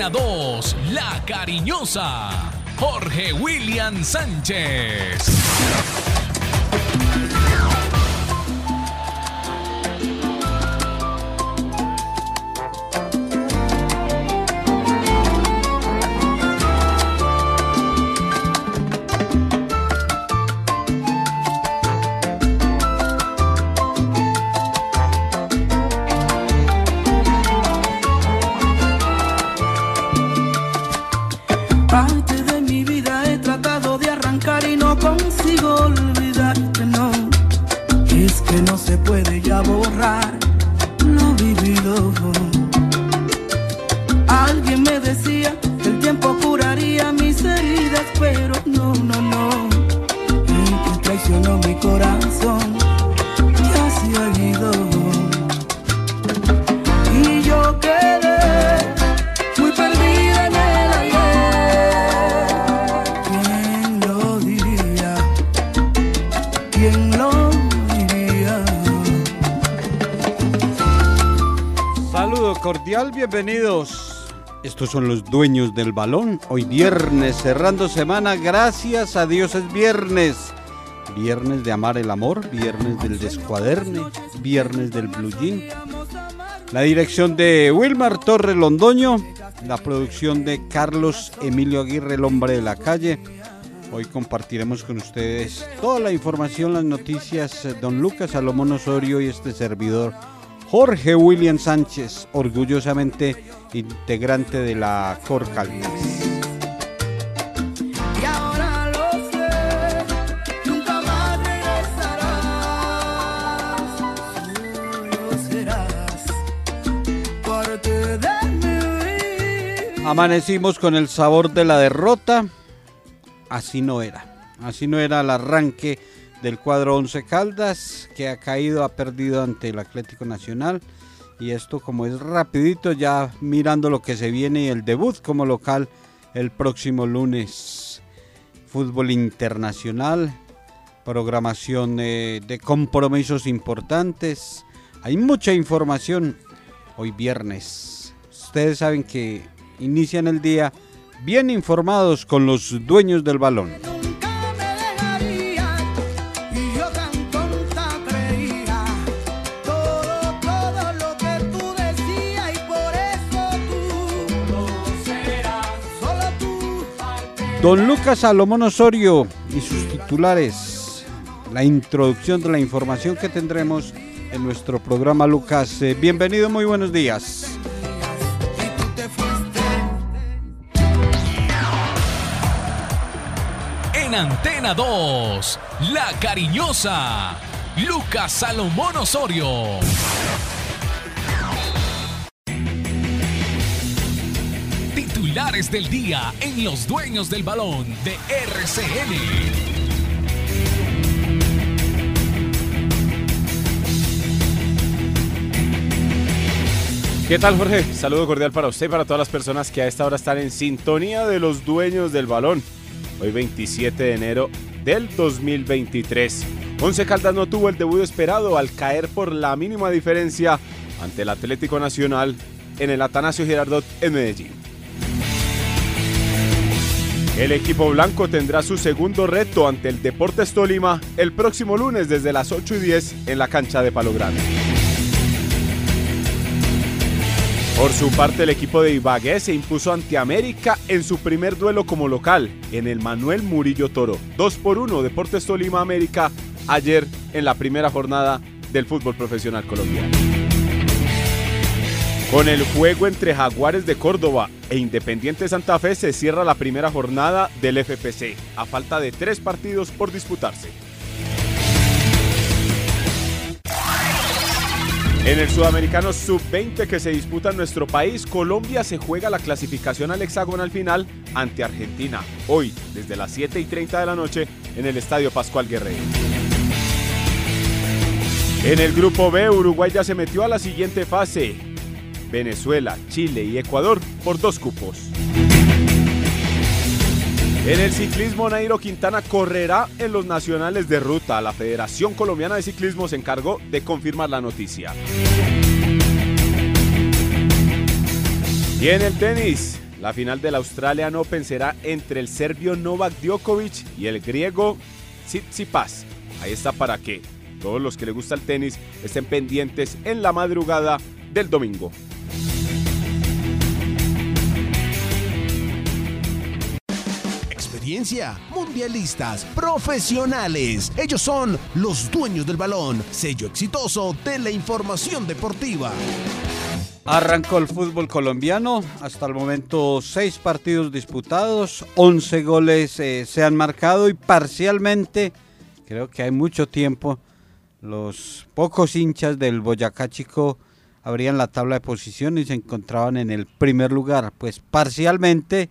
Antena 2, La Cariñosa, Jorge William Sánchez. Estos son los dueños del balón. Hoy viernes, cerrando semana, gracias a Dios es viernes. Viernes de amar el amor, viernes del descuaderne, viernes del blue jean. La dirección de Wilmar Torres Londoño, la producción de Carlos Emilio Aguirre, el hombre de la calle. Hoy compartiremos con ustedes toda la información, las noticias. eh, Don Lucas Salomón Osorio y este servidor, Jorge William Sánchez, orgullosamente integrante de la Cor Caldas. Amanecimos con el sabor de la derrota. Así no era. Así no era el arranque del cuadro 11 Caldas, que ha caído, ha perdido ante el Atlético Nacional. Y esto como es rapidito, ya mirando lo que se viene y el debut como local el próximo lunes. Fútbol internacional, programación eh, de compromisos importantes. Hay mucha información hoy viernes. Ustedes saben que inician el día bien informados con los dueños del balón. Don Lucas Salomón Osorio y sus titulares. La introducción de la información que tendremos en nuestro programa Lucas. Eh, bienvenido, muy buenos días. En Antena 2, La Cariñosa, Lucas Salomón Osorio. Titulares del día en Los Dueños del Balón de RCN. ¿Qué tal Jorge? Saludo cordial para usted y para todas las personas que a esta hora están en sintonía de los dueños del balón. Hoy 27 de enero del 2023. Once Caldas no tuvo el debut esperado al caer por la mínima diferencia ante el Atlético Nacional en el Atanasio Girardot en Medellín. El equipo blanco tendrá su segundo reto ante el Deportes Tolima el próximo lunes desde las 8 y 10 en la cancha de Palo Grande. Por su parte, el equipo de Ibagué se impuso ante América en su primer duelo como local, en el Manuel Murillo Toro. 2 por 1 Deportes Tolima América ayer en la primera jornada del fútbol profesional colombiano. Con el juego entre Jaguares de Córdoba e Independiente Santa Fe se cierra la primera jornada del FPC, a falta de tres partidos por disputarse. En el Sudamericano Sub-20 que se disputa en nuestro país, Colombia se juega la clasificación al hexagonal final ante Argentina, hoy desde las 7 y 30 de la noche en el Estadio Pascual Guerrero. En el grupo B, Uruguay ya se metió a la siguiente fase. Venezuela, Chile y Ecuador por dos cupos. En el ciclismo, Nairo Quintana correrá en los nacionales de ruta. La Federación Colombiana de Ciclismo se encargó de confirmar la noticia. Y en el tenis, La final del Australian Open será entre el serbio Novak Djokovic y el griego Tsitsipas. Ahí está para que todos los que les gusta el tenis estén pendientes en la madrugada del domingo. Mundialistas, profesionales. Ellos son los dueños del balón, sello exitoso de la información deportiva. Arrancó el fútbol colombiano, hasta el momento seis partidos disputados, 11 goles eh, se han marcado y parcialmente, creo que hay mucho tiempo, los pocos hinchas del Boyacá Chico abrían la tabla de posiciones y se encontraban en el primer lugar, pues parcialmente,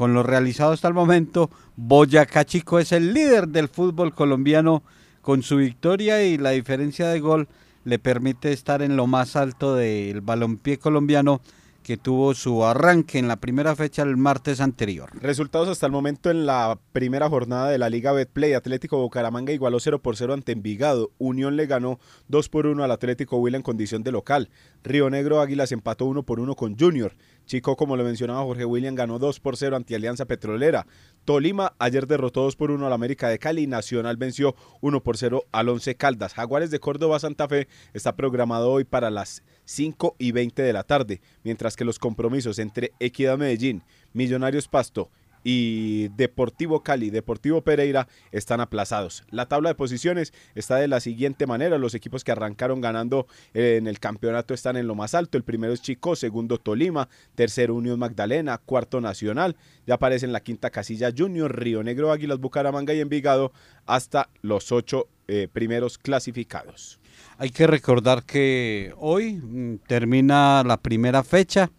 con lo realizado hasta el momento, Boyacá Chico es el líder del fútbol colombiano con su victoria y la diferencia de gol le permite estar en lo más alto del balompié colombiano que tuvo su arranque en la primera fecha el martes anterior. Resultados hasta el momento en la primera jornada de la Liga Betplay. Atlético Bucaramanga igualó 0 por 0 ante Envigado. Unión le ganó 2 por 1 al Atlético Huila en condición de local. Río Negro Águilas empató 1 por 1 con Junior. Chico, como lo mencionaba Jorge William, ganó 2 por 0 ante Alianza Petrolera. Tolima ayer derrotó 2 por 1 al América de Cali. Nacional venció 1 por 0 al Once Caldas. Jaguares de Córdoba Santa Fe está programado hoy para las 5 y 20 de la tarde, mientras que los compromisos entre Equidad Medellín, Millonarios Pasto y Deportivo Cali, Deportivo Pereira están aplazados. La tabla de posiciones está de la siguiente manera. Los equipos que arrancaron ganando eh, en el campeonato están en lo más alto. El primero es Chico, segundo Tolima, tercero Unión Magdalena, cuarto Nacional. Ya aparece en la quinta casilla Junior, Río Negro, Águilas, Bucaramanga y Envigado hasta los ocho eh, primeros clasificados. Hay que recordar que hoy mm, termina la primera fecha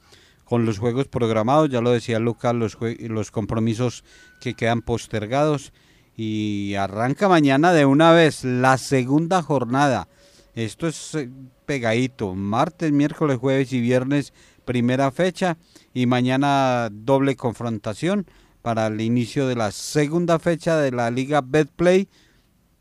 con los juegos programados, ya lo decía Lucas, los, los compromisos que quedan postergados. Y arranca mañana de una vez la segunda jornada. Esto es eh, pegadito, martes, miércoles, jueves y viernes primera fecha. Y mañana doble confrontación para el inicio de la segunda fecha de la Liga Betplay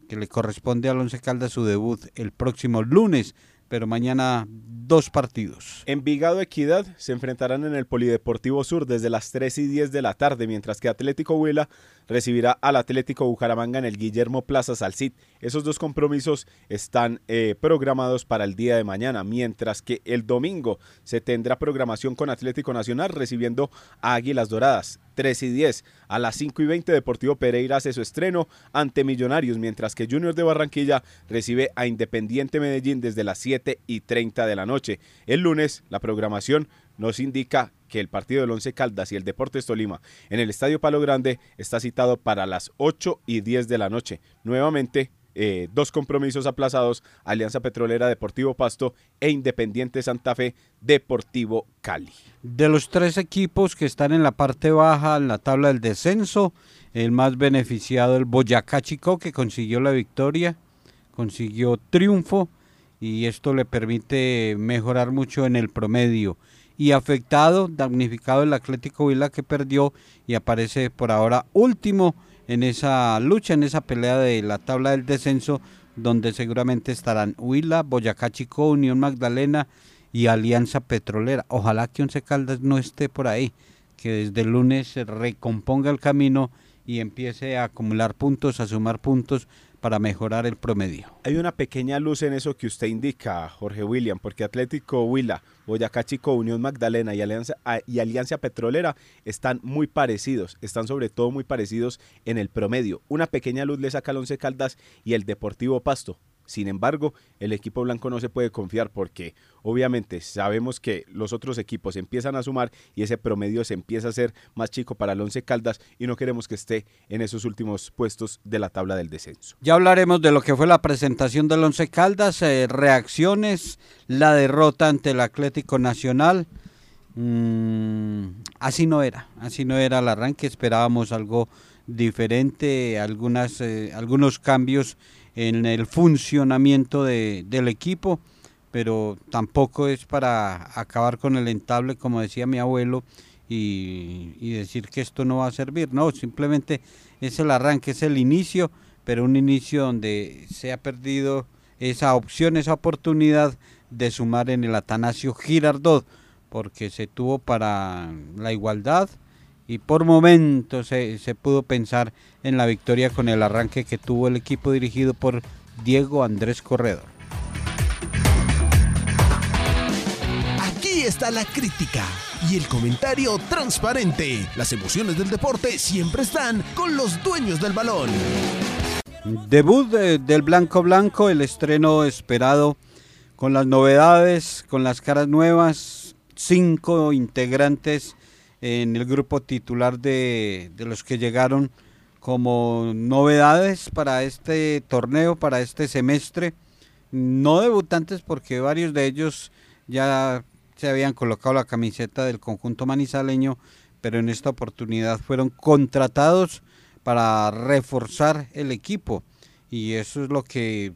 que le corresponde al Once Caldas su debut el próximo lunes pero mañana dos partidos. Envigado Equidad se enfrentarán en el Polideportivo Sur desde las 3 y 10 de la tarde, mientras que Atlético Huila recibirá al Atlético Bucaramanga en el Guillermo Plaza Salcid. Esos dos compromisos están eh, programados para el día de mañana, mientras que el domingo se tendrá programación con Atlético Nacional recibiendo a Águilas Doradas. 3 y 10. A las 5 y 20 Deportivo Pereira hace su estreno ante Millonarios, mientras que Junior de Barranquilla recibe a Independiente Medellín desde las 7 y 30 de la noche. El lunes la programación nos indica que el partido del Once Caldas y el Deportes Tolima en el Estadio Palo Grande está citado para las 8 y 10 de la noche. Nuevamente eh, dos compromisos aplazados, Alianza Petrolera Deportivo Pasto e Independiente Santa Fe Deportivo Cali. De los tres equipos que están en la parte baja en la tabla del descenso, el más beneficiado el Boyacá Chico que consiguió la victoria, consiguió triunfo y esto le permite mejorar mucho en el promedio. Y afectado, damnificado el Atlético Vila que perdió y aparece por ahora último en esa lucha, en esa pelea de la tabla del descenso, donde seguramente estarán Huila, Boyacá Chico, Unión Magdalena y Alianza Petrolera. Ojalá que Once Caldas no esté por ahí, que desde el lunes se recomponga el camino y empiece a acumular puntos, a sumar puntos para mejorar el promedio. Hay una pequeña luz en eso que usted indica, Jorge William, porque Atlético Huila, Boyacá Chico, Unión Magdalena y Alianza, ah, y Alianza Petrolera están muy parecidos, están sobre todo muy parecidos en el promedio. Una pequeña luz le saca al Once Caldas y el Deportivo Pasto. Sin embargo, el equipo blanco no se puede confiar porque obviamente sabemos que los otros equipos empiezan a sumar y ese promedio se empieza a hacer más chico para el Once Caldas y no queremos que esté en esos últimos puestos de la tabla del descenso. Ya hablaremos de lo que fue la presentación del Once Caldas, eh, reacciones, la derrota ante el Atlético Nacional. Mm, así no era, así no era el arranque, esperábamos algo diferente, algunas, eh, algunos cambios en el funcionamiento de, del equipo, pero tampoco es para acabar con el entable, como decía mi abuelo, y, y, decir que esto no va a servir. No, simplemente es el arranque, es el inicio, pero un inicio donde se ha perdido esa opción, esa oportunidad de sumar en el Atanasio Girardot porque se tuvo para la igualdad y por momentos se, se pudo pensar en la victoria con el arranque que tuvo el equipo dirigido por Diego Andrés Corredor. Aquí está la crítica y el comentario transparente. Las emociones del deporte siempre están con los dueños del balón. Debut de- del Blanco Blanco, el estreno esperado con las novedades, con las caras nuevas, cinco integrantes en el grupo titular de, de los que llegaron como novedades para este torneo, para este semestre. No debutantes porque varios de ellos ya se habían colocado la camiseta del conjunto manizaleño, pero en esta oportunidad fueron contratados para reforzar el equipo. Y eso es lo que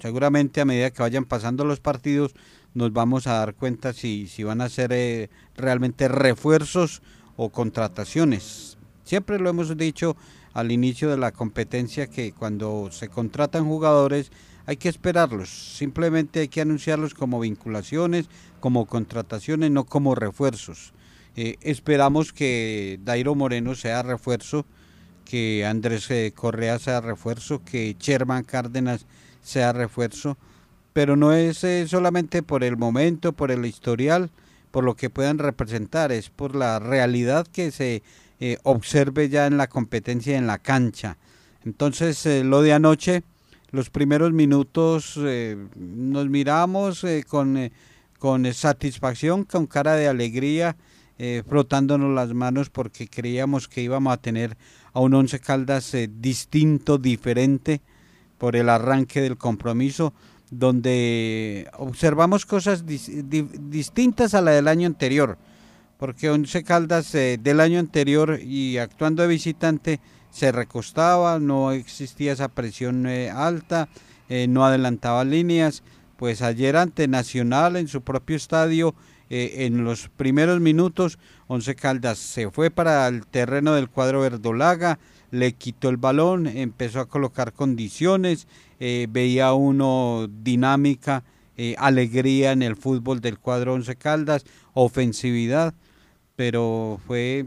seguramente a medida que vayan pasando los partidos nos vamos a dar cuenta si, si van a ser eh, realmente refuerzos o contrataciones. Siempre lo hemos dicho al inicio de la competencia que cuando se contratan jugadores hay que esperarlos, simplemente hay que anunciarlos como vinculaciones, como contrataciones, no como refuerzos. Eh, esperamos que Dairo Moreno sea refuerzo, que Andrés eh, Correa sea refuerzo, que Sherman Cárdenas sea refuerzo, pero no es eh, solamente por el momento, por el historial, por lo que puedan representar, es por la realidad que se eh, observe ya en la competencia en la cancha. Entonces, eh, lo de anoche, los primeros minutos eh, nos miramos con, con satisfacción, con cara de alegría, frotándonos las manos porque creíamos que íbamos a tener a un Once Caldas distinto, diferente por el arranque del compromiso, donde observamos cosas dis- di- distintas a la del año anterior, porque Once Caldas eh, del año anterior y actuando de visitante se recostaba, no existía esa presión eh, alta, eh, no adelantaba líneas, pues ayer ante Nacional en su propio estadio, en los primeros minutos, Once Caldas se fue para el terreno del cuadro verdolaga, le quitó el balón, empezó a colocar condiciones, eh, veía uno dinámica, eh, alegría en el fútbol del cuadro Once Caldas, ofensividad, pero fue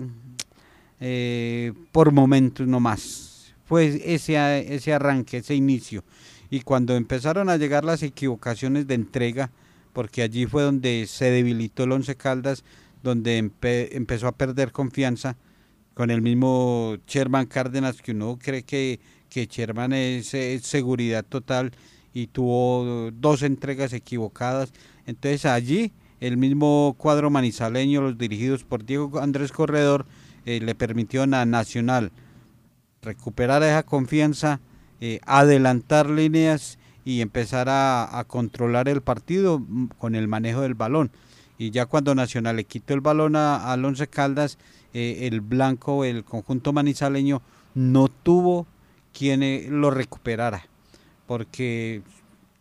eh, por momentos nomás. Fue ese, ese arranque, ese inicio. Y cuando empezaron a llegar las equivocaciones de entrega, porque allí fue donde se debilitó el Once Caldas, donde empe- empezó a perder confianza con el mismo Sherman Cárdenas, que uno cree que, que Sherman es, seguridad total y tuvo dos entregas equivocadas. Entonces allí el mismo cuadro manizaleño, los dirigidos por Diego Andrés Corredor, eh, le permitió a Nacional recuperar esa confianza, eh, adelantar líneas y empezar a, controlar el partido mm, con el manejo del balón. Y ya cuando Nacional le quitó el balón a, al Once Caldas, eh, el blanco, el conjunto manizaleño, no tuvo quien eh, lo recuperara. Porque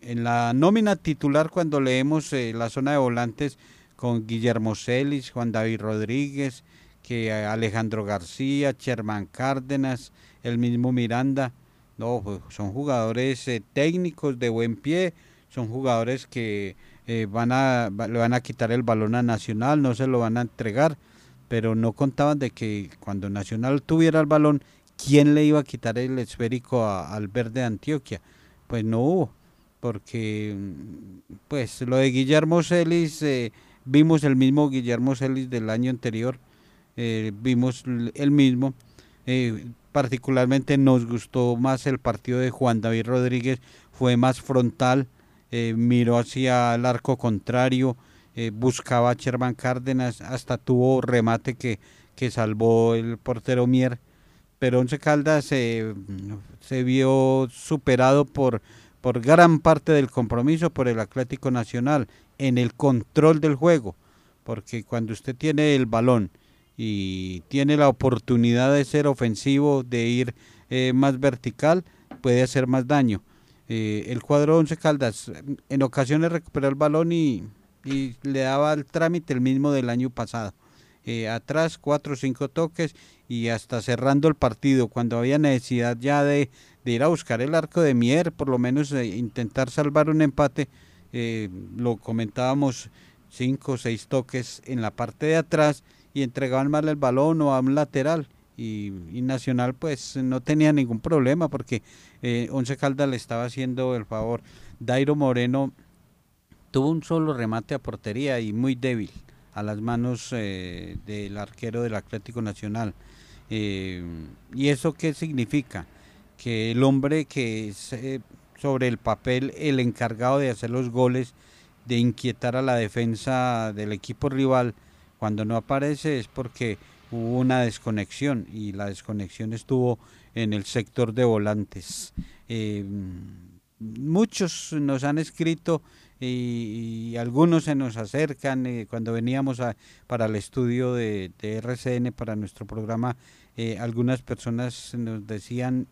en la nómina titular, cuando leemos eh, la zona de volantes con Guillermo Celis, Juan David Rodríguez, que eh, Alejandro García, Sherman Cárdenas, el mismo Miranda, no, pues, son jugadores técnicos de buen pie, son jugadores que van a, le van a quitar el balón a Nacional, no se lo van a entregar, pero no contaban de que cuando Nacional tuviera el balón, ¿quién le iba a quitar el esférico a- al verde de Antioquia? Pues no hubo, porque mm, pues lo de Guillermo Celis, eh, vimos el mismo Guillermo Celis del año anterior, eh, vimos el mismo, eh, particularmente nos gustó más el partido de Juan David Rodríguez, fue más frontal, miró hacia el arco contrario, buscaba a Sherman Cárdenas, hasta tuvo remate que, que salvó el portero Mier, pero Once Caldas se vio superado por, por gran parte del compromiso por el Atlético Nacional en el control del juego, porque cuando usted tiene el balón y tiene la oportunidad de ser ofensivo, de ir eh, más vertical, puede hacer más daño. Eh, el cuadro Once Caldas en ocasiones recuperó el balón y, y le daba el trámite el mismo del año pasado. Eh, atrás cuatro o cinco toques y hasta cerrando el partido cuando había necesidad ya de, ir a buscar el arco de Mier, por lo menos eh, intentar salvar un empate, eh, lo comentábamos cinco o seis toques en la parte de atrás y entregaban mal el balón o a un lateral. Y, Nacional pues no tenía ningún problema porque Once Caldas le estaba haciendo el favor. Dairo Moreno tuvo un solo remate a portería y muy débil a las manos eh, del arquero del Atlético Nacional. Eh, ¿Y eso qué significa? Que el hombre que es eh, sobre el papel el encargado de hacer los goles, de inquietar a la defensa del equipo rival, cuando no aparece es porque hubo una desconexión y la desconexión estuvo en el sector de volantes. Muchos nos han escrito y, algunos se nos acercan eh, cuando veníamos a- para el estudio de, de RCN, para nuestro programa, eh, algunas personas nos decían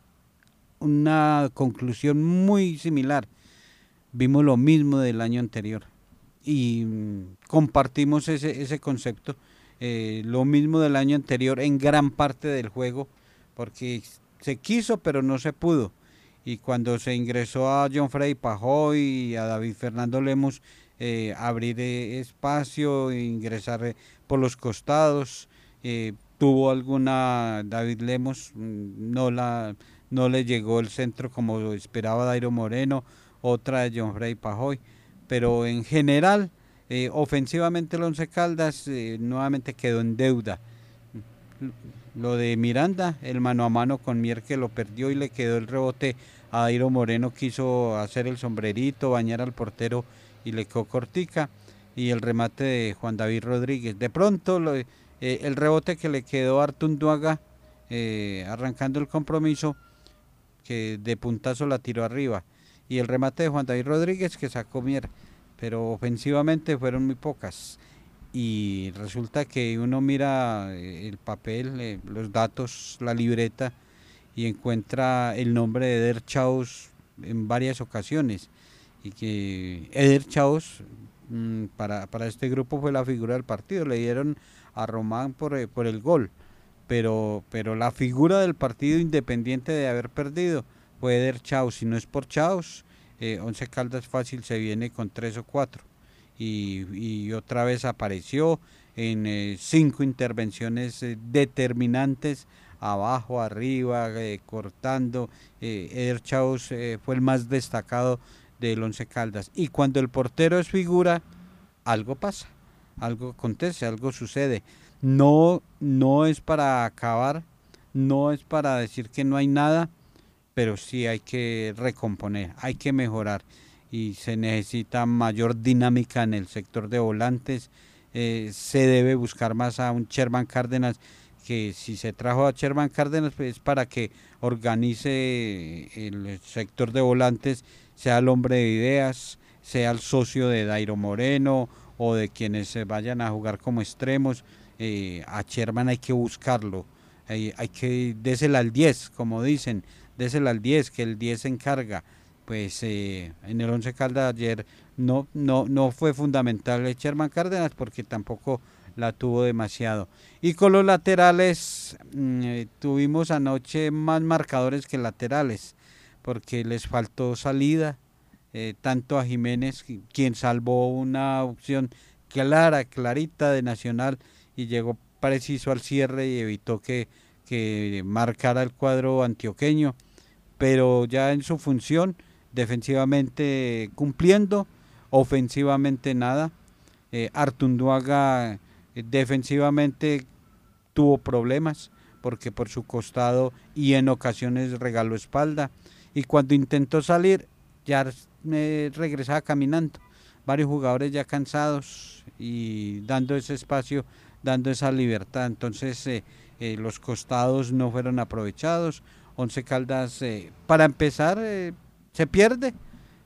una conclusión muy similar. Vimos lo mismo del año anterior y mm, compartimos ese, ese concepto. eh, lo mismo del año anterior en gran parte del juego, porque se quiso pero no se pudo. Y cuando se ingresó a John Freddy Pajoy y a David Fernando Lemos, eh, abrir eh, espacio, ingresar eh, por los costados, tuvo alguna David Lemos, mm, no la no le llegó el centro como esperaba Dairo Moreno, otra de John Freddy Pajoy, pero en general, ofensivamente el Once Caldas nuevamente quedó en deuda. Lo de Miranda, el mano a mano con Mier que lo perdió y le quedó el rebote a Dairo Moreno, quiso hacer el sombrerito, bañar al portero y le quedó cortica. Y el remate de Juan David Rodríguez. De pronto, eh, el rebote que le quedó a Artunduaga, eh, arrancando el compromiso, que de puntazo la tiró arriba. Y el remate de Juan David Rodríguez que sacó Mier. Pero ofensivamente fueron muy pocas. Y resulta que uno mira eh, el papel, los datos, la libreta y encuentra el nombre de Eder Chaus en varias ocasiones. Y que Eder Chaus mm, para, para este grupo fue la figura del partido. Le dieron a Román por, eh, por el gol pero, pero la figura del partido independiente de haber perdido fue Eder Chaus. Si no es por Chaus, eh, Once Caldas fácil se viene con tres o cuatro. Y, y otra vez apareció en eh, cinco intervenciones eh, determinantes, abajo, arriba, eh, cortando. Eh, Eder Chaus eh, fue el más destacado del Once Caldas. Y cuando el portero es figura, algo pasa, algo acontece, algo sucede no, no es para acabar, no es para decir que no hay nada, pero sí hay que recomponer, hay que mejorar y se necesita mayor dinámica en el sector de volantes. eh, se debe buscar más a un Sherman Cárdenas que si se trajo a Sherman Cárdenas pues es para que organice el sector de volantes, sea el hombre de ideas, sea el socio de Dairo Moreno o de quienes se vayan a jugar como extremos eh, a Sherman hay que buscarlo, hay, hay que désela al 10, como dicen, désela al 10, que el 10 se encarga. Pues eh, en el 11 Caldas ayer no, no, no fue fundamental Sherman Cárdenas porque tampoco la tuvo demasiado. Y con los laterales mm, eh, tuvimos anoche más marcadores que laterales porque les faltó salida, eh, tanto a Jiménez, qui- quien salvó una opción clara, clarita de Nacional y llegó preciso al cierre y evitó que, que marcara el cuadro antioqueño, pero ya en su función, defensivamente cumpliendo, ofensivamente nada. Eh, Artunduaga defensivamente tuvo problemas porque por su costado y en ocasiones regaló espalda. Y cuando intentó salir ya eh, regresaba caminando. Varios jugadores ya cansados y dando ese espacio dando esa libertad. Entonces eh, eh, los costados no fueron aprovechados. Once Caldas eh, para empezar eh, se pierde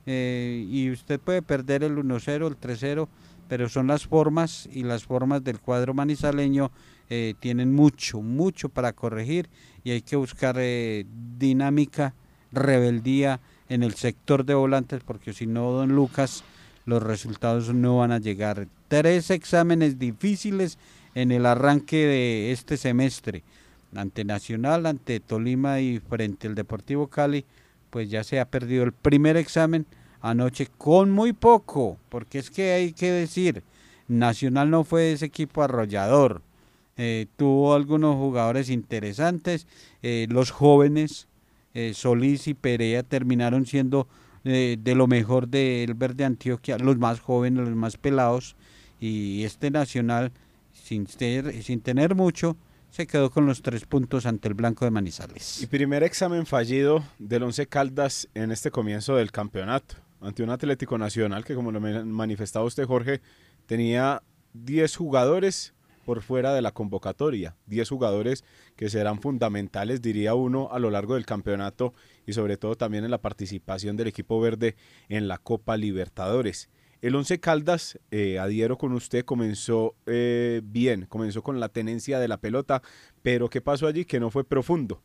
eh, y usted puede perder el 1-0 el 3-0 pero son las formas y las formas del cuadro manizaleño eh, tienen mucho, mucho para corregir y hay que buscar eh, dinámica, rebeldía en el sector de volantes porque si no, don Lucas, los resultados no van a llegar. Tres exámenes difíciles en el arranque de este semestre, ante Nacional, ante Tolima y frente al Deportivo Cali, pues ya se ha perdido el primer examen anoche con muy poco, porque es que hay que decir, Nacional no fue ese equipo arrollador. Eh, tuvo algunos jugadores interesantes. eh, los jóvenes, eh, Solís y Perea, terminaron siendo de lo mejor del Verde Antioquia, los más jóvenes, los más pelados. Y este Nacional, sin, sin tener mucho, se quedó con los tres puntos ante el Blanco de Manizales. Y primer examen fallido del Once Caldas en este comienzo del campeonato, ante un Atlético Nacional que, como lo manifestaba usted, Jorge, tenía 10 jugadores por fuera de la convocatoria, 10 jugadores que serán fundamentales, diría uno, a lo largo del campeonato y sobre todo también en la participación del equipo verde en la Copa Libertadores. El Once Caldas, eh, adhiero con usted, comenzó eh, bien, comenzó con la tenencia de la pelota, pero ¿qué pasó allí? Que no fue profundo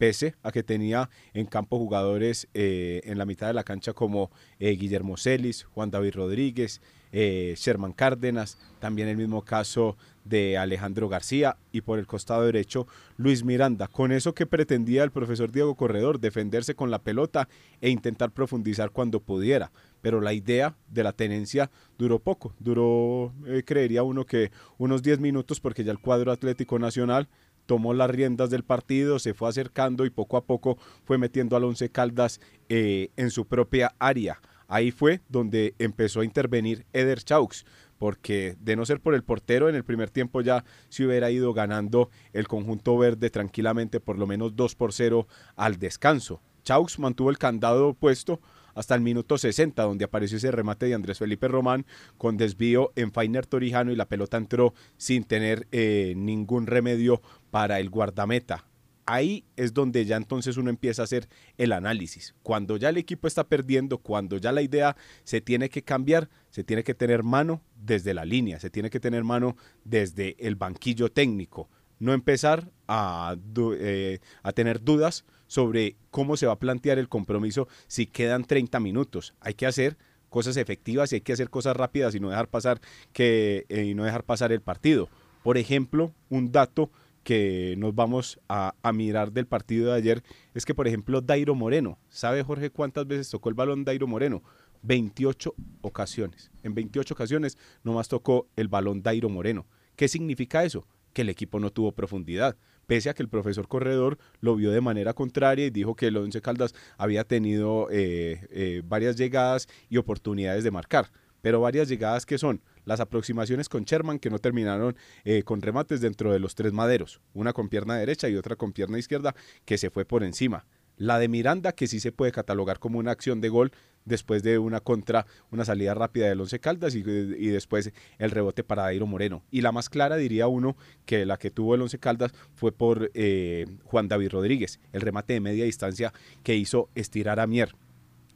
pese a que tenía en campo jugadores eh, en la mitad de la cancha como eh, Guillermo Celis, Juan David Rodríguez, eh, Sherman Cárdenas, también el mismo caso de Alejandro García y por el costado derecho Luis Miranda. Con eso que pretendía el profesor Diego Corredor, defenderse con la pelota e intentar profundizar cuando pudiera. Pero la idea de la tenencia duró poco, duró, creería uno que unos 10 minutos porque ya el cuadro Atlético Nacional tomó las riendas del partido, se fue acercando y poco a poco fue metiendo al Once Caldas eh, en su propia área. Ahí fue donde empezó a intervenir Eder Chaux, porque de no ser por el portero, en el primer tiempo ya se hubiera ido ganando el conjunto verde tranquilamente por lo menos 2 por 0 al descanso. Chaux mantuvo el candado puesto hasta el minuto 60, donde apareció ese remate de Andrés Felipe Román con desvío en Fainer Torijano y la pelota entró sin tener eh, ningún remedio para el guardameta. Ahí es donde ya entonces uno empieza a hacer el análisis. Cuando ya el equipo está perdiendo, cuando ya la idea se tiene que cambiar, se tiene que tener mano desde la línea, se tiene que tener mano desde el banquillo técnico. No empezar a, eh, a tener dudas sobre cómo se va a plantear el compromiso si quedan 30 minutos. Hay que hacer cosas efectivas y hay que hacer cosas rápidas y no dejar pasar que eh, no dejar pasar el partido. Por ejemplo, un dato que nos vamos a, a mirar del partido de ayer es que, por ejemplo, Dairo Moreno, ¿sabe Jorge cuántas veces tocó el balón Dairo Moreno? 28 ocasiones. En 28 ocasiones nomás tocó el balón Dairo Moreno. ¿Qué significa eso? Que el equipo no tuvo profundidad, pese a que el profesor Corredor lo vio de manera contraria y dijo que el Once Caldas había tenido eh, eh, varias llegadas y oportunidades de marcar. Pero varias llegadas que son las aproximaciones con Sherman que no terminaron eh, con remates dentro de los tres maderos, una con pierna derecha y otra con pierna izquierda que se fue por encima. La de Miranda, que sí se puede catalogar como una acción de gol después de una contra, una salida rápida del Once Caldas y, después el rebote para Dairo Moreno. Y la más clara, diría uno, que la que tuvo el Once Caldas fue por eh, Juan David Rodríguez, el remate de media distancia que hizo estirar a Mier.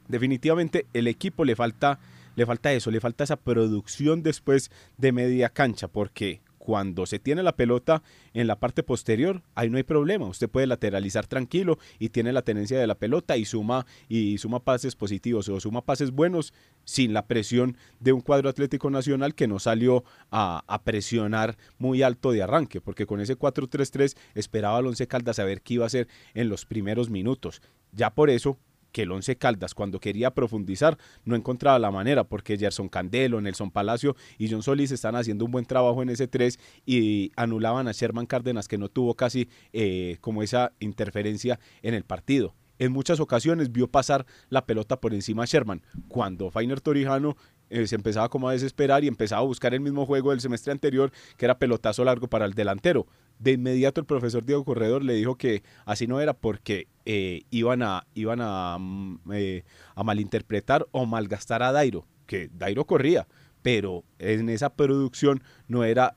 Definitivamente el equipo le falta, le falta eso, le falta esa producción después de media cancha, porque cuando se tiene la pelota en la parte posterior, ahí no hay problema. Usted puede lateralizar tranquilo y tiene la tenencia de la pelota y suma y suma pases positivos o suma pases buenos sin la presión de un cuadro Atlético Nacional que no salió a, presionar muy alto de arranque, porque con ese 4-3-3 esperaba al Once Caldas a ver qué iba a hacer en los primeros minutos. Ya por eso que el Once Caldas cuando quería profundizar no encontraba la manera porque Gerson Candelo, Nelson Palacio y John Solís están haciendo un buen trabajo en ese 3 y anulaban a Sherman Cárdenas que no tuvo casi eh, como esa interferencia en el partido. En muchas ocasiones vio pasar la pelota por encima a Sherman cuando Fainer Torijano eh, se empezaba como a desesperar y empezaba a buscar el mismo juego del semestre anterior que era pelotazo largo para el delantero. De inmediato el profesor Diego Corredor le dijo que así no era porque eh, iban, a, iban mm, eh, a malinterpretar o malgastar a Dairo, que Dairo corría, pero en esa producción no era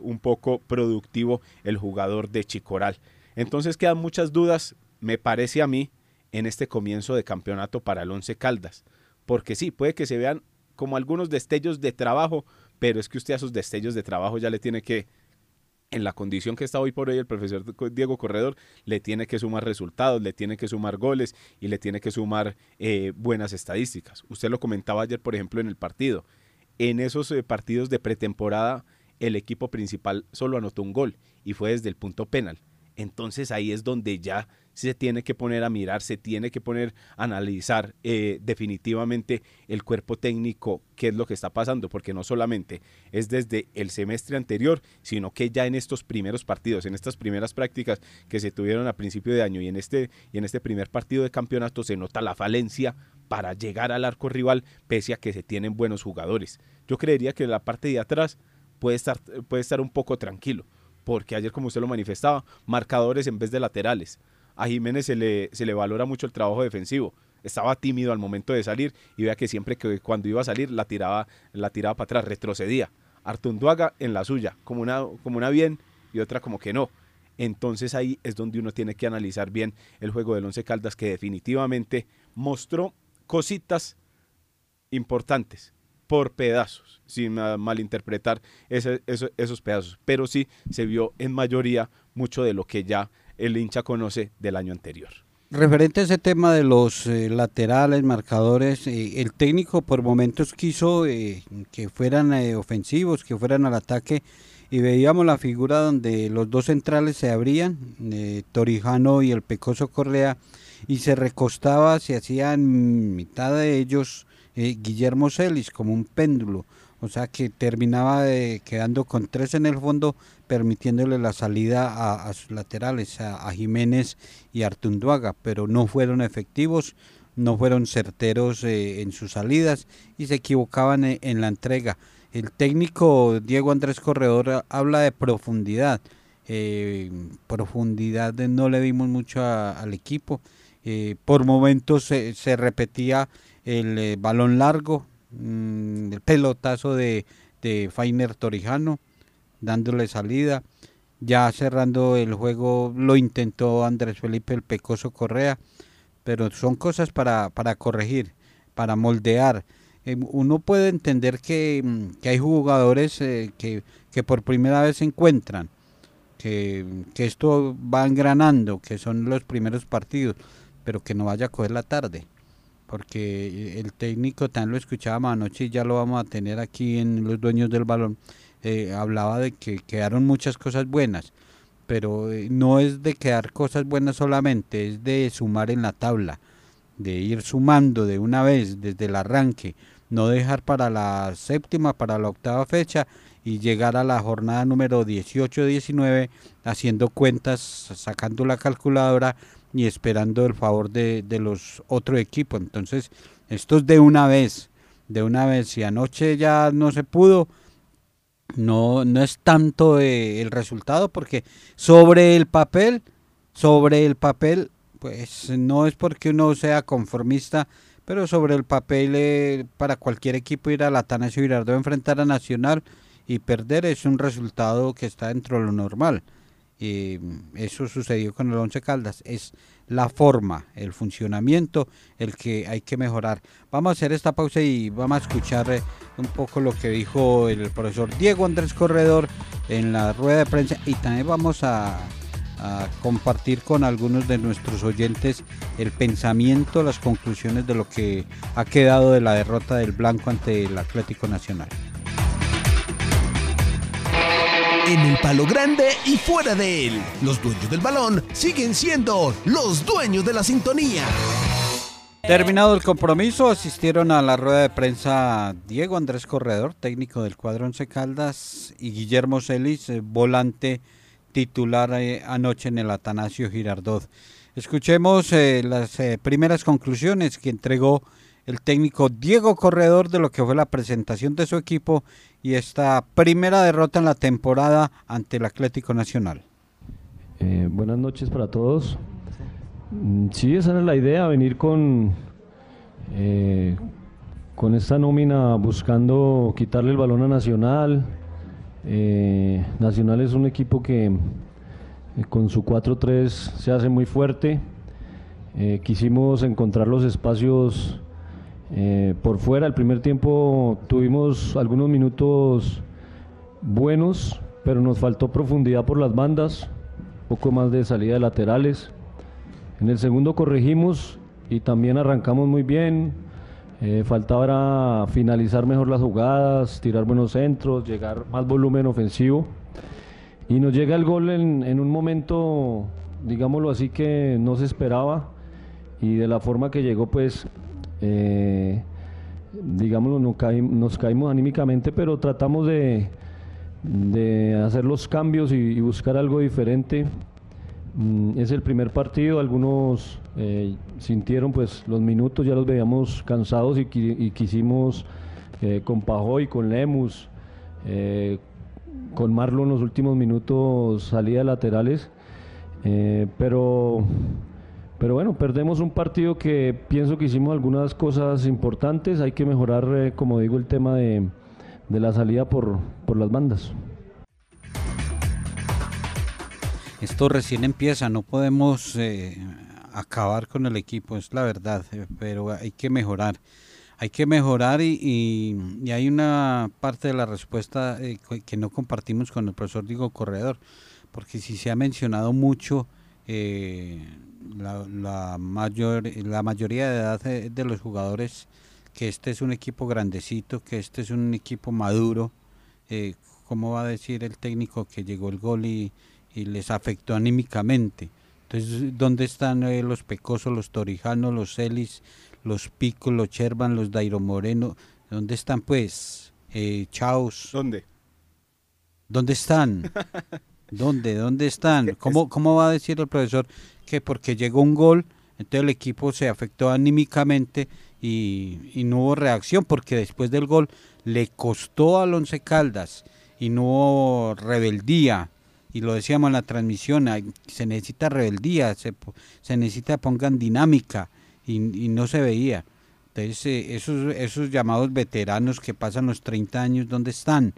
un poco productivo el jugador de Chicoral. Entonces quedan muchas dudas, me parece a mí, en este comienzo de campeonato para el Once Caldas. Porque sí, puede que se vean como algunos destellos de trabajo, pero es que usted a esos destellos de trabajo ya le tiene que en la condición que está hoy por hoy el profesor Diego Corredor, le tiene que sumar resultados, le tiene que sumar goles y le tiene que sumar eh, buenas estadísticas. Usted lo comentaba ayer, por ejemplo, en el partido. En esos eh, partidos de pretemporada, el equipo principal solo anotó un gol y fue desde el punto penal. Entonces ahí es donde ya se tiene que poner a mirar, se tiene que poner a analizar eh, definitivamente el cuerpo técnico, qué es lo que está pasando, porque no solamente es desde el semestre anterior, sino que ya en estos primeros partidos, en estas primeras prácticas que se tuvieron a principio de año y en este, y en este primer partido de campeonato se nota la falencia para llegar al arco rival, pese a que se tienen buenos jugadores. Yo creería que la parte de atrás puede estar, puede estar un poco tranquilo, porque ayer, como usted lo manifestaba, marcadores en vez de laterales a Jiménez se le, se le valora mucho el trabajo defensivo. Estaba tímido al momento de salir y vea que siempre que cuando iba a salir la tiraba, la tiraba para atrás, retrocedía. Artunduaga en la suya, como una, como una bien y otra como que no. Entonces ahí es donde uno tiene que analizar bien el juego del Once Caldas que definitivamente mostró cositas importantes por pedazos, sin malinterpretar esos pedazos, pero sí se vio en mayoría mucho de lo que ya el hincha conoce del año anterior. Referente a ese tema de los eh, laterales, marcadores, eh, el técnico por momentos quiso eh, que fueran ofensivos, que fueran al ataque y veíamos la figura donde los dos centrales se abrían, Torijano y el Pecoso Correa, y se recostaba, se hacían mitad de ellos Guillermo Celis como un péndulo o sea que terminaba quedando con tres en el fondo, permitiéndole la salida a, sus laterales, a, Jiménez y Artunduaga, pero no fueron efectivos, no fueron certeros eh, en sus salidas y se equivocaban en, en, la entrega. El técnico Diego Andrés Corredor habla de profundidad. Eh, profundidad no le dimos mucho al equipo. Eh, por momentos se repetía el balón largo, Mm, el pelotazo de, de Fainer Torijano, dándole salida. Ya cerrando el juego lo intentó Andrés Felipe el Pecoso Correa, pero son cosas para, para corregir, para moldear. Eh, uno puede entender que, mm, que hay jugadores eh, que, que, por primera vez se encuentran, que, que esto va engranando, que son los primeros partidos, pero que no vaya a coger la tarde porque el técnico también lo escuchábamos anoche y ya lo vamos a tener aquí en los dueños del balón, eh, hablaba de que quedaron muchas cosas buenas, pero eh, no es de quedar cosas buenas solamente, es de sumar en la tabla, de ir sumando de una vez desde el arranque, no dejar para la séptima, para la octava fecha y llegar a la jornada número 18-19 haciendo cuentas, sacando la calculadora y esperando el favor de, los otros equipos. Entonces, esto es de una vez, de una vez. Si anoche ya no se pudo, no, no es tanto eh, el resultado, porque sobre el papel, sobre el papel, pues no es porque uno sea conformista, pero sobre el papel eh, para cualquier equipo ir a la Tanasio Girardot enfrentar a Nacional y perder es un resultado que está dentro de lo normal. Y eso sucedió con el Once Caldas. Es la forma, el funcionamiento, el que hay que mejorar. Vamos a hacer esta pausa y vamos a escuchar eh, un poco lo que dijo el profesor Diego Andrés Corredor en la rueda de prensa y también vamos a compartir con algunos de nuestros oyentes el pensamiento, las conclusiones de lo que ha quedado de la derrota del Blanco ante el Atlético Nacional en el palo grande y fuera de él. Los dueños del balón siguen siendo los dueños de la sintonía. Terminado el compromiso, asistieron a la rueda de prensa Diego Andrés Corredor, técnico del cuadro Once Caldas, y Guillermo Celis, eh, volante titular eh, anoche en el Atanasio Girardot. Escuchemos eh, las primeras conclusiones que entregó el técnico Diego Corredor de lo que fue la presentación de su equipo y esta primera derrota en la temporada ante el Atlético Nacional. Eh, buenas noches para todos. Mm, sí, esa era la idea, venir con, eh, con esta nómina buscando quitarle el balón a Nacional. Eh, Nacional es un equipo que con su 4-3 se hace muy fuerte. quisimos encontrar los espacios eh, por fuera, el primer tiempo tuvimos algunos minutos buenos, pero nos faltó profundidad por las bandas, poco más de salida de laterales. En el segundo corregimos y también arrancamos muy bien. Eh, faltaba finalizar mejor las jugadas, tirar buenos centros, llegar más volumen ofensivo. y nos llega el gol en, en un momento, digámoslo así, que no se esperaba y de la forma que llegó, pues, eh, digámoslo, nos caímos anímicamente, pero tratamos de, de hacer los cambios y, buscar algo diferente. Mm, es el primer partido, algunos eh, sintieron pues los minutos, ya los veíamos cansados y, qui- y quisimos eh, con Pajoy, con Lemus, eh, con Marlon los últimos minutos salida de laterales, eh, pero, pero bueno, perdemos un partido que pienso que hicimos algunas cosas importantes, hay que mejorar, eh, como digo, el tema de, de la salida por, por las bandas. Esto recién empieza, no podemos eh, acabar con el equipo, es la verdad, eh, pero hay que mejorar. Hay que mejorar y, y- hay una parte de la respuesta que- no compartimos con el profesor Diego Corredor, porque si se ha mencionado mucho la, la mayor, la mayoría de edad de, de los jugadores, que este es un equipo grandecito, que este es un equipo maduro, eh, ¿cómo va a decir el técnico que llegó el gol y, y les afectó anímicamente? Entonces, ¿dónde están eh, los Pecosos, los Torijanos, los Celis, los Picos, los Chervan, los Dairo Moreno? ¿Dónde están pues? Eh, Chaos. ¿Dónde? ¿Dónde están? ¿Dónde? ¿Dónde están? ¿Cómo, ¿Cómo va a decir el profesor que porque llegó un gol, entonces el equipo se afectó anímicamente y, y no hubo reacción? Porque después del gol le costó al Once Caldas y no hubo rebeldía. Y lo decíamos en la transmisión, hay- se necesita rebeldía, se, se necesita pongan dinámica y, y no se veía. Entonces, eh, esos, esos llamados veteranos que pasan los 30 años, ¿dónde están?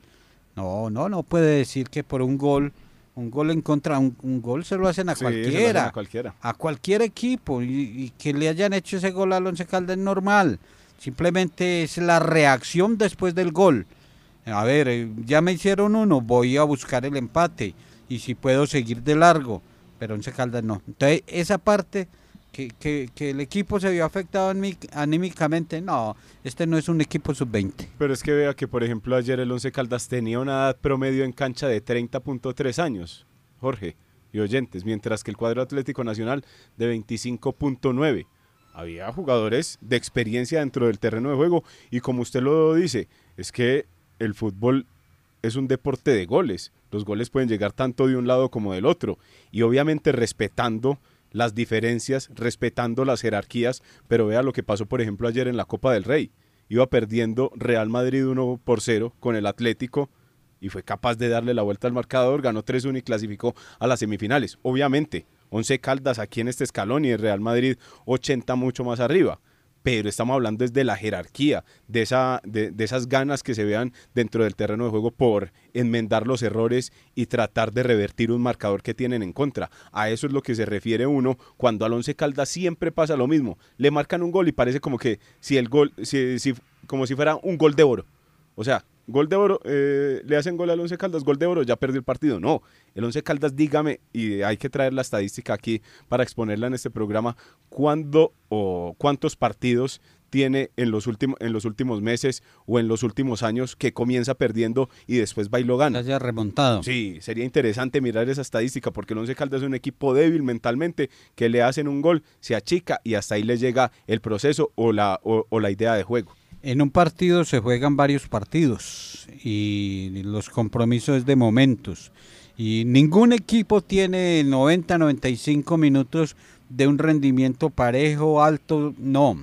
No, no, no puede decir que por un gol, un gol en contra, un, un gol se lo hacen Sí, a cualquiera. a cualquier equipo y, y que le hayan hecho ese gol al Once Caldas es normal. Simplemente es la reacción después del gol. A ver, eh, ya me hicieron uno, voy a buscar el empate y si puedo seguir de largo, pero Once Caldas no. Entonces, esa parte que, que, que el equipo se vio afectado aní- anímicamente, no, este no es un equipo sub-20. Pero es que vea que, por ejemplo, ayer el Once Caldas tenía una edad promedio en cancha de 30.3 años, Jorge y oyentes, mientras que el cuadro Atlético Nacional de 25.9. Había jugadores de experiencia dentro del terreno de juego y como usted lo dice, es que el fútbol es un deporte de goles. Los goles pueden llegar tanto de un lado como del otro y obviamente respetando las diferencias, respetando las jerarquías, pero vea lo que pasó por ejemplo ayer en la Copa del Rey. Iba perdiendo Real Madrid 1 por 0 con el Atlético y fue capaz de darle la vuelta al marcador, ganó 3-1 y clasificó a las semifinales. Obviamente, 11 Caldas aquí en este escalón y el Real Madrid 80 mucho más arriba. Pero estamos hablando desde la jerarquía, de, esa, de, de esas ganas que se vean dentro del terreno de juego por enmendar los errores y tratar de revertir un marcador que tienen en contra. A eso es lo que se refiere uno cuando al Once Caldas siempre pasa lo mismo. Le marcan un gol y parece como que si el gol, si, si- como si fuera un gol de oro. O sea, gol de oro, eh, le hacen gol al Once Caldas, gol de oro, ya perdió el partido. No, el Once Caldas, dígame, y hay que traer la estadística aquí para exponerla en este programa, ¿cuándo o cuántos partidos tiene en los, últimos, en los últimos meses o en los últimos años que comienza perdiendo y después va y lo gana? haya remontado. Sí, sería interesante mirar esa estadística porque el Once Caldas es un equipo débil mentalmente que le hacen un gol, se achica y hasta ahí le llega el proceso o la, o- o la idea de juego. En un partido se juegan varios partidos y los compromisos es de momentos. Y ningún equipo tiene 90, 95 minutos de un rendimiento parejo, alto, no.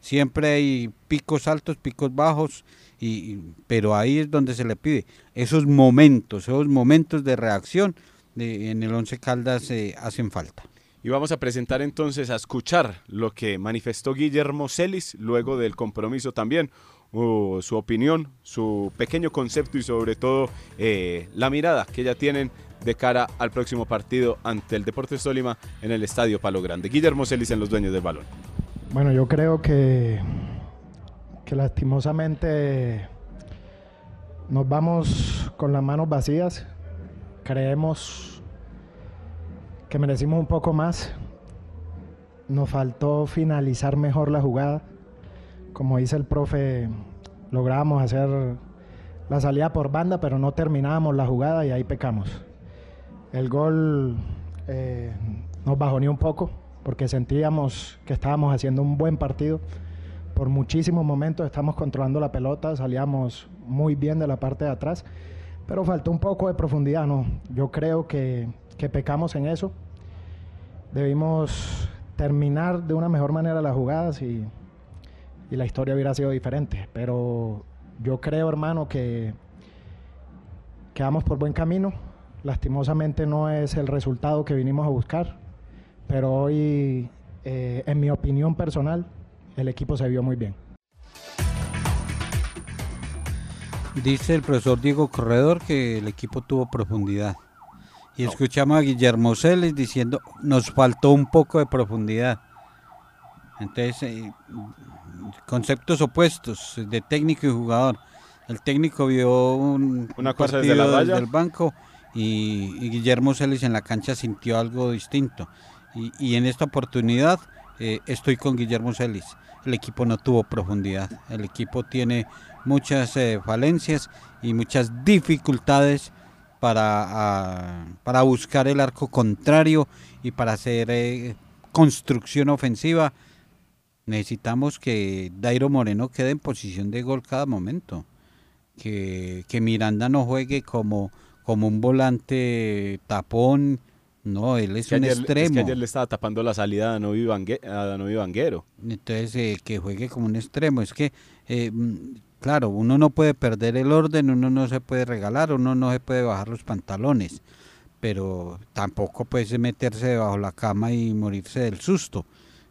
Siempre hay picos altos, picos bajos, y, pero ahí es donde se le pide esos momentos, esos momentos de reacción de- en el Once Caldas eh, hacen falta. Y vamos a presentar entonces a escuchar lo que manifestó Guillermo Celis luego del compromiso también, su opinión, su pequeño concepto y sobre todo eh, la mirada que ya tienen de cara al próximo partido ante el Deportes Tolima en el Estadio Palo Grande. Guillermo Celis en los dueños del balón. Bueno, yo creo que, que lastimosamente nos vamos con las manos vacías. Creemos que merecimos un poco más. Nos faltó finalizar mejor la jugada. Como dice el profe, logramos hacer la salida por banda, pero no terminábamos la jugada y ahí pecamos. El gol eh, nos bajoneó un poco porque sentíamos que estábamos haciendo un buen partido. Por muchísimos momentos estamos controlando la pelota, salíamos muy bien de la parte de atrás, pero faltó un poco de profundidad, ¿no? Yo creo que, que pecamos en eso. Debimos terminar de una mejor manera las jugadas y, la historia hubiera sido diferente. Pero yo creo, hermano, que quedamos por buen camino. Lastimosamente no es el resultado que vinimos a buscar, pero hoy, eh, en mi opinión personal, el equipo se vio muy bien. Dice el profesor Diego Corredor que el equipo tuvo profundidad. Y escuchamos a Guillermo Celes diciendo, nos faltó un poco de profundidad. Entonces, eh, conceptos opuestos de técnico y jugador. El técnico vio un, Una un cosa desde partido la raya. del banco y, y Guillermo Celis en la cancha sintió algo distinto. Y, y en esta oportunidad eh, estoy con Guillermo Celis. El equipo no tuvo profundidad. El equipo tiene muchas eh, falencias y muchas dificultades para, para buscar el arco contrario y para hacer eh, construcción ofensiva. Necesitamos que Dairo Moreno quede en posición de gol cada momento. Que, que Miranda no juegue como, como un volante tapón. No, él es que un ayer, extremo. es que ayer le estaba tapando la salida a Danovi Vanguero. Entonces, eh, que juegue como un extremo. Es que, eh, claro, uno no puede perder el orden, uno no se puede regalar, uno no se puede bajar los pantalones, pero tampoco puede meterse debajo la cama y morirse del susto.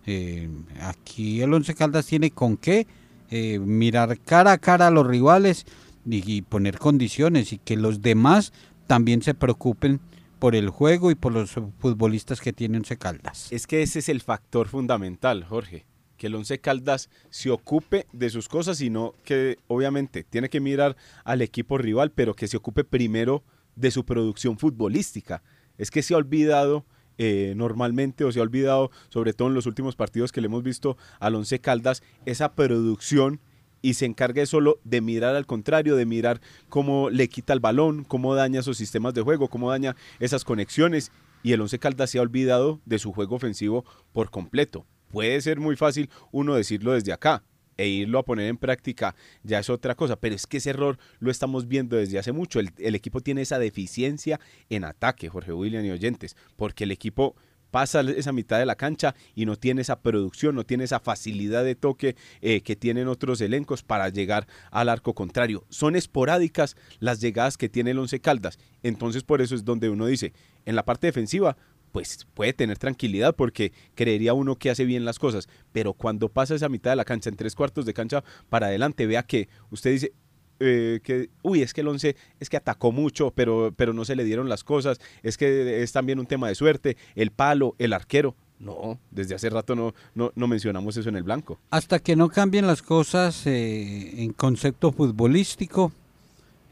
Eh, aquí el Once Caldas tiene con qué eh, mirar cara a cara a los rivales y, y poner condiciones y que los demás también se preocupen por el juego y por los futbolistas que tiene Once Caldas. Es que ese es el factor fundamental, Jorge. Que el Once Caldas se ocupe de sus cosas y no que, obviamente, tiene que mirar al equipo rival, pero que se ocupe primero de su producción futbolística. Es que se ha olvidado eh, normalmente, o se ha olvidado, sobre todo en los últimos partidos que le hemos visto al Once Caldas, esa producción y se encargue solo de mirar al contrario, de mirar cómo le quita el balón, cómo daña esos sistemas de juego, cómo daña esas conexiones. Y el Once Caldas se ha olvidado de su juego ofensivo por completo. Puede ser muy fácil uno decirlo desde acá e irlo a poner en práctica ya es otra cosa, pero es que ese error lo estamos viendo desde hace mucho. El, equipo tiene esa deficiencia en ataque, Jorge William y oyentes, porque el equipo pasa esa mitad de la cancha y no tiene esa producción, no tiene esa facilidad de toque eh, que tienen otros elencos para llegar al arco contrario. Son esporádicas las llegadas que tiene el Once Caldas. Entonces por eso es donde uno dice, en la parte defensiva, pues puede tener tranquilidad porque creería uno que hace bien las cosas. Pero cuando pasa esa mitad de la cancha, en tres cuartos de cancha para adelante, vea que usted dice, eh, que, uy, es que el 11 es que atacó mucho, pero, pero no se le dieron las cosas, es que es también un tema de suerte, el palo, el arquero. No, desde hace rato no, no, no mencionamos eso en el blanco. Hasta que no cambien las cosas eh, en concepto futbolístico,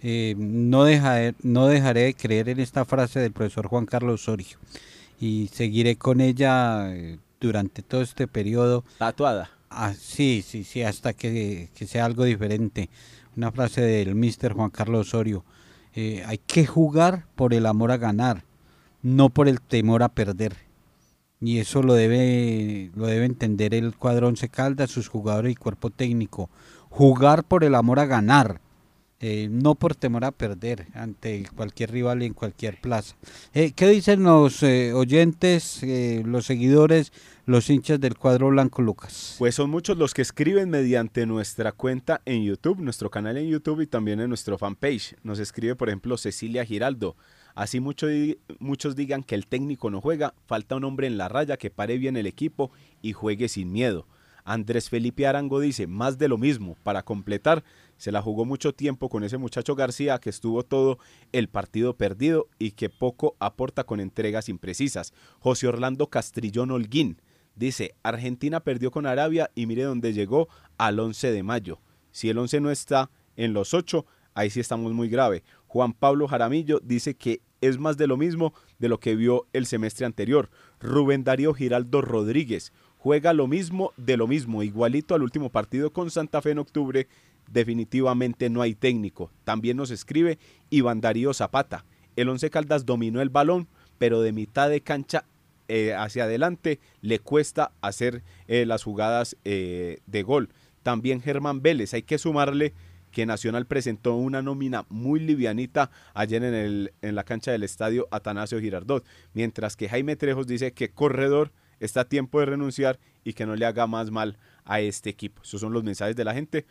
eh, no, deja- no dejaré de creer en esta frase del profesor Juan Carlos Osorio y seguiré con ella eh, durante todo este periodo. Tatuada. Ah, sí, sí, sí, hasta que, que sea algo diferente. Una frase del mister Juan Carlos Osorio. eh, hay que jugar por el amor a ganar, no por el temor a perder. Y eso lo debe, lo debe entender el cuadro Once Caldas, sus jugadores y cuerpo técnico. Jugar por el amor a ganar, eh, no por temor a perder ante cualquier rival en cualquier plaza. Eh, ¿Qué dicen los eh, oyentes, los seguidores, los hinchas del cuadro blanco, Lucas? Pues son muchos los que escriben mediante nuestra cuenta en YouTube, nuestro canal en YouTube y también en nuestro fanpage. Nos escribe, por ejemplo, Cecilia Giraldo. Así muchos digan que el técnico no juega, falta un hombre en la raya que pare bien el equipo y juegue sin miedo. Andrés Felipe Arango dice, más de lo mismo, para completar, se la jugó mucho tiempo con ese muchacho García que estuvo todo el partido perdido y que poco aporta con entregas imprecisas. José Orlando Castrillón Holguín dice, Argentina perdió con Arabia y mire dónde llegó al 11 de mayo. Si el 11 no está en los 8, ahí sí estamos muy grave. Juan Pablo Jaramillo dice que es más de lo mismo de lo que vio el semestre anterior. Rubén Darío Giraldo Rodríguez juega lo mismo de lo mismo, igualito al último partido con Santa Fe en octubre. Definitivamente no hay técnico. También nos escribe Iván Darío Zapata. El Once Caldas dominó el balón, pero de mitad de cancha eh, hacia adelante le cuesta hacer eh, las jugadas eh, de gol. También Germán Vélez, hay que sumarle que Nacional presentó una nómina muy livianita ayer en, el, en la cancha del estadio Atanasio Girardot, mientras que Jaime Trejos dice que Corredor está a tiempo de renunciar y que no le haga más mal a este equipo. Esos son los mensajes de la gente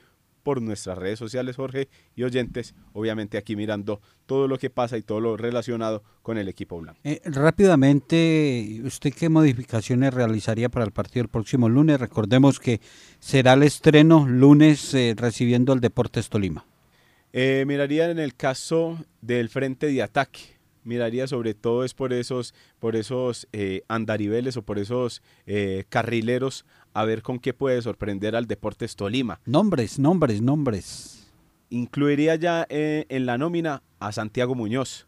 por nuestras redes sociales, Jorge, y oyentes, obviamente aquí mirando todo lo que pasa y todo lo relacionado con el equipo blanco. Eh, rápidamente, ¿usted qué modificaciones realizaría para el partido el próximo lunes? Recordemos que será el estreno lunes eh, recibiendo al Deportes Tolima. Eh, miraría en el caso del frente de ataque. Miraría sobre todo es por esos, por esos eh, andariveles o por esos eh, carrileros a ver con qué puede sorprender al Deportes Tolima. Nombres, nombres, nombres. Incluiría ya eh, en la nómina a Santiago Muñoz.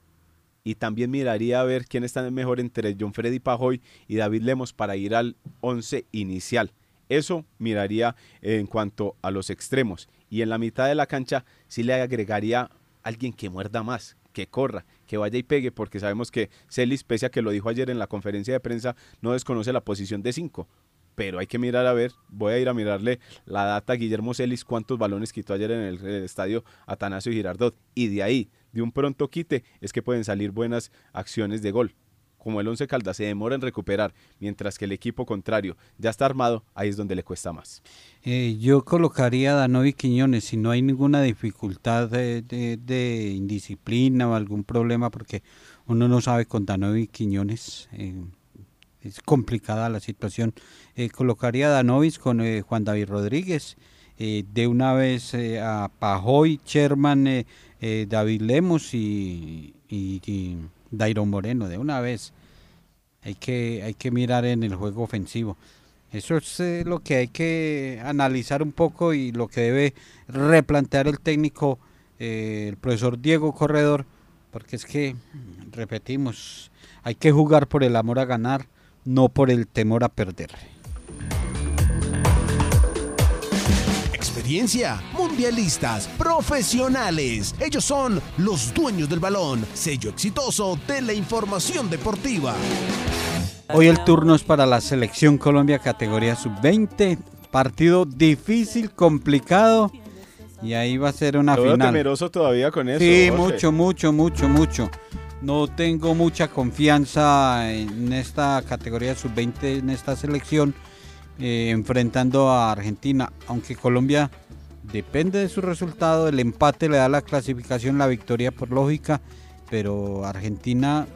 Y también miraría a ver quién está mejor entre John Freddy Pajoy y David Lemos para ir al 11 inicial. Eso miraría en cuanto a los extremos. Y en la mitad de la cancha sí le agregaría alguien que muerda más, que corra, que vaya y pegue, porque sabemos que Celis, pese a que lo dijo ayer en la conferencia de prensa, no desconoce la posición de 5. Pero hay que mirar a ver, voy a ir a mirarle la data a Guillermo Celis, cuántos balones quitó ayer en el, estadio Atanasio Girardot. Y de ahí, de un pronto quite, es que pueden salir buenas acciones de gol. Como el Once Caldas se demora en recuperar, mientras que el equipo contrario ya está armado, ahí es donde le cuesta más. Eh, yo colocaría a Danovi Quiñones si no hay ninguna dificultad de indisciplina o algún problema, porque uno no sabe con Danovi Quiñones. eh, es complicada la situación. Eh, colocaría a Danovis con eh, Juan David Rodríguez. eh, de una vez a Pajoy, Sherman, David Lemos y, y, Dairon Moreno. De una vez. Hay que, hay que mirar en el juego ofensivo. Eso es lo que hay que analizar un poco y lo que debe replantear el técnico, el profesor Diego Corredor, porque es que, repetimos, hay que jugar por el amor a ganar, no por el temor a perder. Experiencia, mundialistas, profesionales. Ellos son los dueños del balón, sello exitoso de la información deportiva. Hoy el turno es para la selección Colombia categoría sub-20, partido difícil, complicado, y ahí va a ser una veo final. temeroso todavía con eso. Sí, Jorge. mucho, mucho, mucho, mucho. No tengo mucha confianza en esta categoría sub-20, en esta selección, eh, enfrentando a Argentina, aunque Colombia depende de su resultado, el empate le da la clasificación, la victoria por lógica, pero Argentina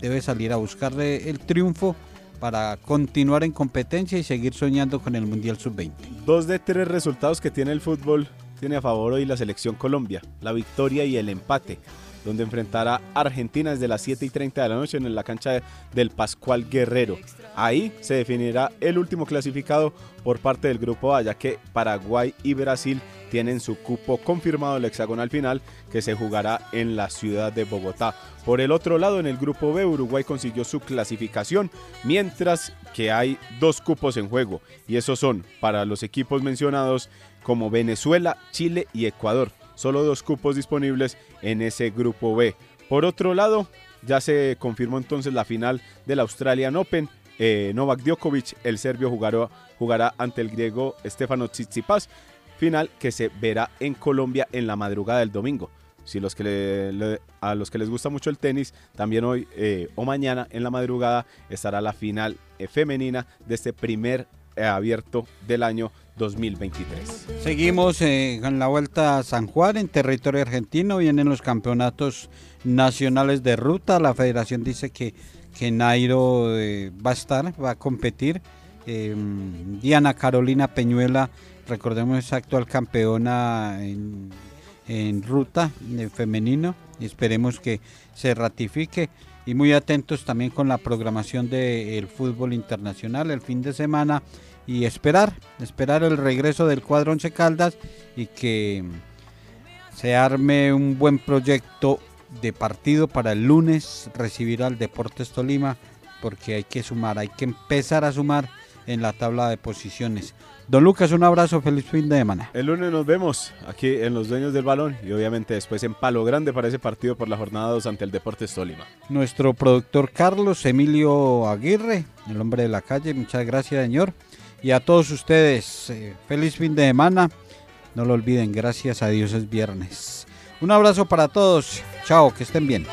debe salir a buscarle el triunfo para continuar en competencia y seguir soñando con el Mundial sub-20. Dos de tres resultados que tiene el fútbol tiene a favor hoy la selección Colombia, la victoria y el empate, donde enfrentará a Argentina desde las 7 y 30 de la noche en la cancha de- del Pascual Guerrero. Ahí se definirá el último clasificado por parte del grupo A, ya que Paraguay y Brasil tienen su cupo confirmado el hexagonal final que se jugará en la ciudad de Bogotá. Por el otro lado, en el grupo B, Uruguay consiguió su clasificación, mientras que hay dos cupos en juego, y esos son para los equipos mencionados como Venezuela, Chile y Ecuador. Solo dos cupos disponibles en ese grupo B. Por otro lado, ya se confirmó entonces la final del Australian Open. Eh, Novak Djokovic, el serbio, jugará, jugará ante el griego Stefano Tsitsipas, final que se verá en Colombia en la madrugada del domingo. Si los que le- a los que les gusta mucho el tenis, también hoy eh, o mañana en la madrugada estará la final eh, femenina de este primer abierto del año 2023. Seguimos eh, en la vuelta a San Juan, en territorio argentino. Vienen los campeonatos nacionales de ruta. La federación dice que, que Nairo eh, va a estar, va a competir. Eh, Diana Carolina Peñuela, recordemos, es actual campeona en, en ruta de femenino. Esperemos que se ratifique. Y muy atentos también con la programación del fútbol internacional el fin de semana y esperar, esperar el regreso del cuadro Once Caldas y que se arme un buen proyecto de partido para el lunes recibir al Deportes Tolima porque hay que sumar, hay que empezar a sumar en la tabla de posiciones. Don Lucas, un abrazo, feliz fin de semana. El lunes nos vemos aquí en Los Dueños del Balón y obviamente después en Palo Grande para ese partido por la jornada 2 ante el Deportes Tolima. Nuestro productor Carlos Emilio Aguirre, el hombre de la calle, muchas gracias señor. Y a todos ustedes, eh, feliz fin de semana. No lo olviden, gracias a Dios es viernes. Un abrazo para todos. Chao, que estén bien.